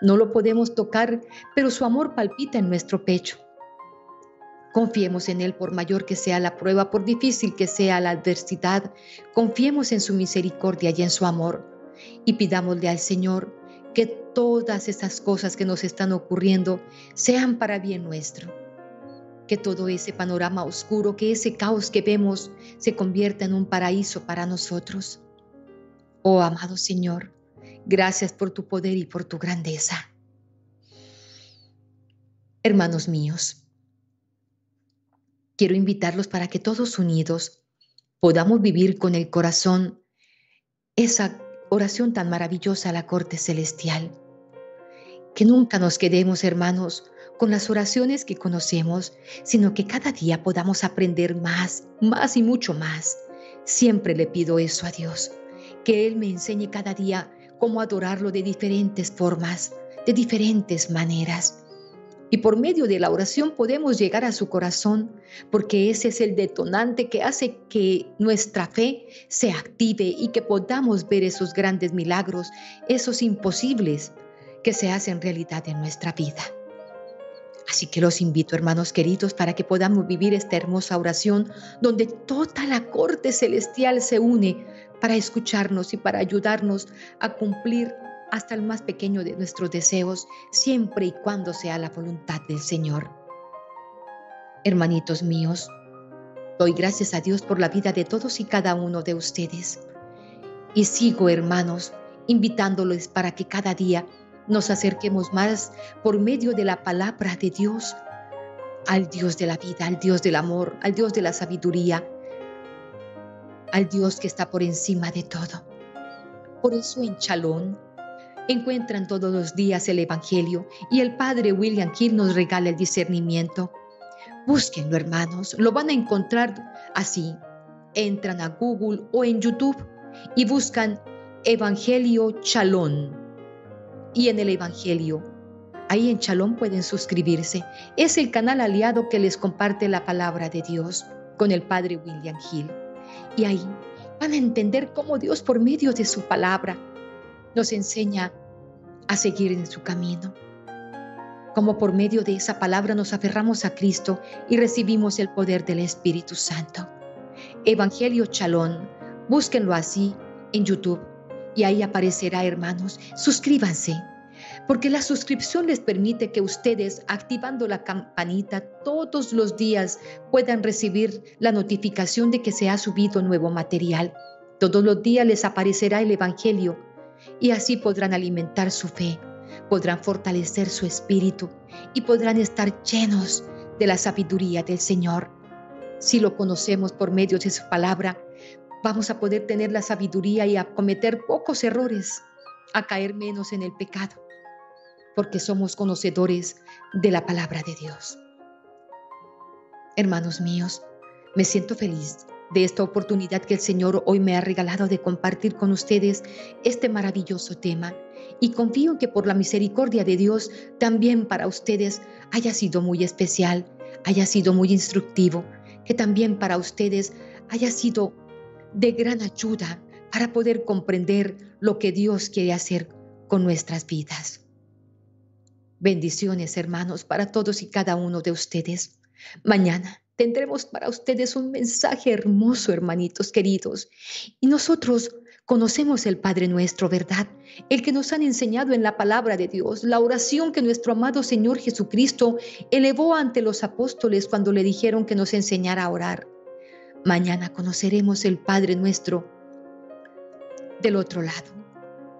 No lo podemos tocar, pero su amor palpita en nuestro pecho. Confiemos en Él por mayor que sea la prueba, por difícil que sea la adversidad. Confiemos en su misericordia y en su amor. Y pidámosle al Señor que todas esas cosas que nos están ocurriendo sean para bien nuestro. Que todo ese panorama oscuro, que ese caos que vemos se convierta en un paraíso para nosotros. Oh amado Señor, gracias por tu poder y por tu grandeza. Hermanos míos, quiero invitarlos para que todos unidos podamos vivir con el corazón esa oración tan maravillosa a la corte celestial. Que nunca nos quedemos, hermanos, con las oraciones que conocemos, sino que cada día podamos aprender más, más y mucho más. Siempre le pido eso a Dios, que Él me enseñe cada día cómo adorarlo de diferentes formas, de diferentes maneras. Y por medio de la oración podemos llegar a su corazón, porque ese es el detonante que hace que nuestra fe se active y que podamos ver esos grandes milagros, esos imposibles que se hacen realidad en nuestra vida. Así que los invito, hermanos queridos, para que podamos vivir esta hermosa oración donde toda la corte celestial se une para escucharnos y para ayudarnos a cumplir hasta el más pequeño de nuestros deseos, siempre y cuando sea la voluntad del Señor. Hermanitos míos, doy gracias a Dios por la vida de todos y cada uno de ustedes. Y sigo, hermanos, invitándoles para que cada día nos acerquemos más por medio de la palabra de Dios al Dios de la vida, al Dios del amor, al Dios de la sabiduría, al Dios que está por encima de todo. Por eso en Chalón encuentran todos los días el Evangelio y el Padre William Hill nos regala el discernimiento. Búsquenlo, hermanos, lo van a encontrar así. Entran a Google o en YouTube y buscan Evangelio Chalón. Y en el Evangelio, ahí en Chalón pueden suscribirse. Es el canal aliado que les comparte la palabra de Dios con el Padre William Hill. Y ahí van a entender cómo Dios por medio de su palabra nos enseña a seguir en su camino. Como por medio de esa palabra nos aferramos a Cristo y recibimos el poder del Espíritu Santo. Evangelio Chalón, búsquenlo así en YouTube y ahí aparecerá, hermanos. Suscríbanse, porque la suscripción les permite que ustedes, activando la campanita todos los días, puedan recibir la notificación de que se ha subido nuevo material. Todos los días les aparecerá el Evangelio y así podrán alimentar su fe, podrán fortalecer su espíritu y podrán estar llenos de la sabiduría del Señor. Si lo conocemos por medio de su palabra, vamos a poder tener la sabiduría y a cometer pocos errores, a caer menos en el pecado, porque somos conocedores de la palabra de Dios. Hermanos míos, me siento feliz de esta oportunidad que el Señor hoy me ha regalado de compartir con ustedes este maravilloso tema. Y confío en que por la misericordia de Dios también para ustedes haya sido muy especial, haya sido muy instructivo, que también para ustedes haya sido de gran ayuda para poder comprender lo que Dios quiere hacer con nuestras vidas. Bendiciones, hermanos, para todos y cada uno de ustedes. Mañana tendremos para ustedes un mensaje hermoso, hermanitos queridos. Y nosotros conocemos el Padre nuestro, ¿verdad? El que nos han enseñado en la palabra de Dios, la oración que nuestro amado Señor Jesucristo elevó ante los apóstoles cuando le dijeron que nos enseñara a orar. Mañana conoceremos el Padre nuestro del otro lado,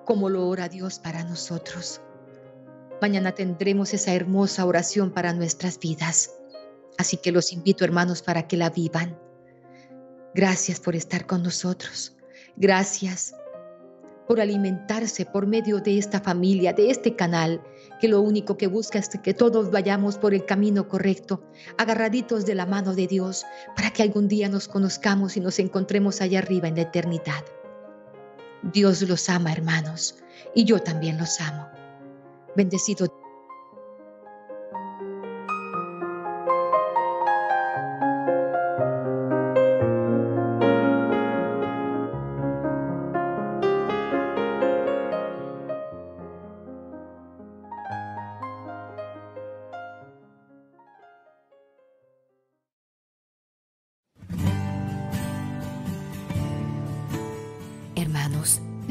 como lo ora Dios para nosotros. Mañana tendremos esa hermosa oración para nuestras vidas. Así que los invito, hermanos, para que la vivan. Gracias por estar con nosotros. Gracias por alimentarse por medio de esta familia, de este canal, que lo único que busca es que todos vayamos por el camino correcto, agarraditos de la mano de Dios, para que algún día nos conozcamos y nos encontremos allá arriba en la eternidad. Dios los ama, hermanos, y yo también los amo. Bendecido